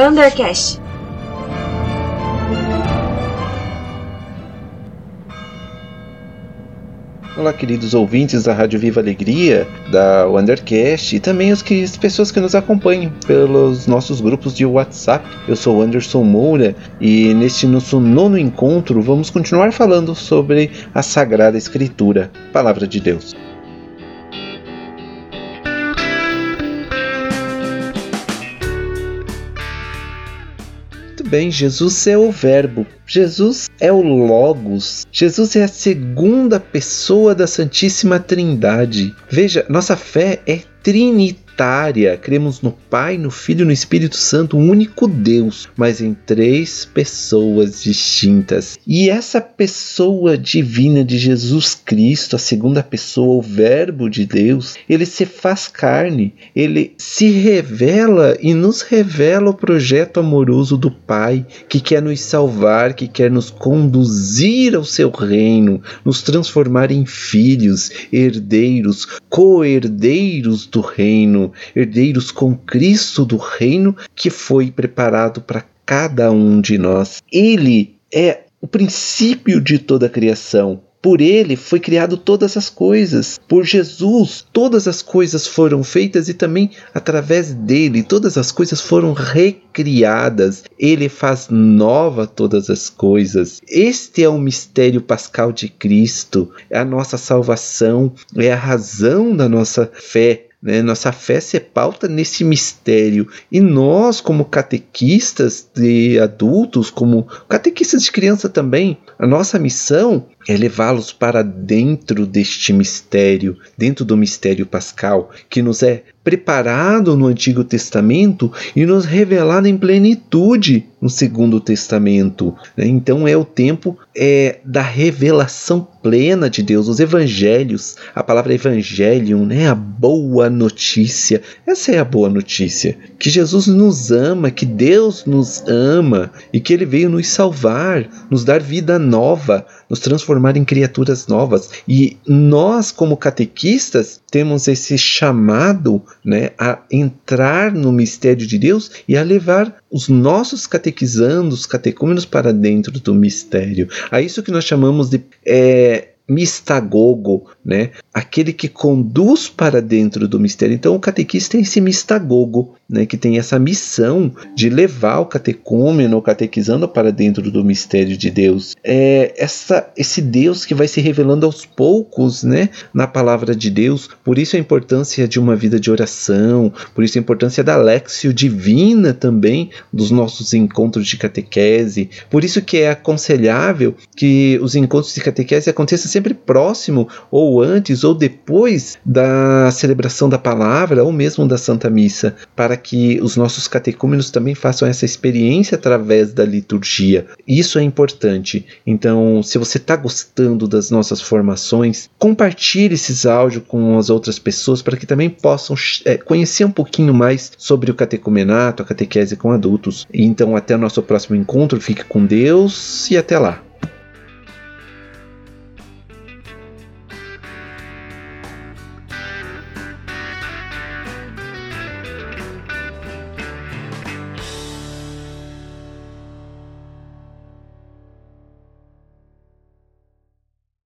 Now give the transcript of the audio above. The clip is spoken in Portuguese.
Undercast. Olá, queridos ouvintes da Rádio Viva Alegria, da Wondercast e também as, que, as pessoas que nos acompanham pelos nossos grupos de WhatsApp. Eu sou Anderson Moura e neste nosso nono encontro vamos continuar falando sobre a Sagrada Escritura, Palavra de Deus. Bem, Jesus é o Verbo, Jesus é o Logos, Jesus é a segunda pessoa da Santíssima Trindade. Veja, nossa fé é trinitária cremos no Pai, no Filho e no Espírito Santo, um único Deus, mas em três pessoas distintas. E essa pessoa divina de Jesus Cristo, a segunda pessoa, o Verbo de Deus, ele se faz carne, ele se revela e nos revela o projeto amoroso do Pai, que quer nos salvar, que quer nos conduzir ao seu reino, nos transformar em filhos, herdeiros, co-herdeiros do reino herdeiros com Cristo do reino que foi preparado para cada um de nós. Ele é o princípio de toda a criação. Por ele foi criado todas as coisas. Por Jesus, todas as coisas foram feitas e também através dele todas as coisas foram recriadas. Ele faz nova todas as coisas. Este é o mistério pascal de Cristo. É a nossa salvação, é a razão da nossa fé né? Nossa fé se pauta nesse mistério. E nós, como catequistas de adultos, como catequistas de criança também, a nossa missão é levá-los para dentro deste mistério, dentro do mistério pascal, que nos é preparado no Antigo Testamento e nos revelado em plenitude no Segundo Testamento. Né? Então é o tempo é, da revelação plena de Deus, os evangelhos, a palavra evangelium, né? a boa notícia. Essa é a boa notícia, que Jesus nos ama, que Deus nos ama e que ele veio nos salvar, nos dar vida nova, nos transformar em criaturas novas. E nós, como catequistas, temos esse chamado né, a entrar no mistério de Deus e a levar os nossos catequizandos, catecúmenos para dentro do mistério. A isso que nós chamamos de é, mistagogo, né? Aquele que conduz para dentro do mistério. Então o catequista é esse mistagogo, né? Que tem essa missão de levar o catecúmeno, o catequizando para dentro do mistério de Deus. É essa, esse Deus que vai se revelando aos poucos, né? Na palavra de Deus. Por isso a importância de uma vida de oração, por isso a importância da lexio divina também dos nossos encontros de catequese. Por isso que é aconselhável que os encontros de catequese aconteçam sempre próximo, ou antes, ou depois da celebração da palavra, ou mesmo da Santa Missa, para que os nossos catecúmenos também façam essa experiência através da liturgia. Isso é importante. Então, se você está gostando das nossas formações, compartilhe esses áudios com as outras pessoas para que também possam é, conhecer um pouquinho mais sobre o catecumenato, a catequese com adultos. Então, até o nosso próximo encontro, fique com Deus e até lá.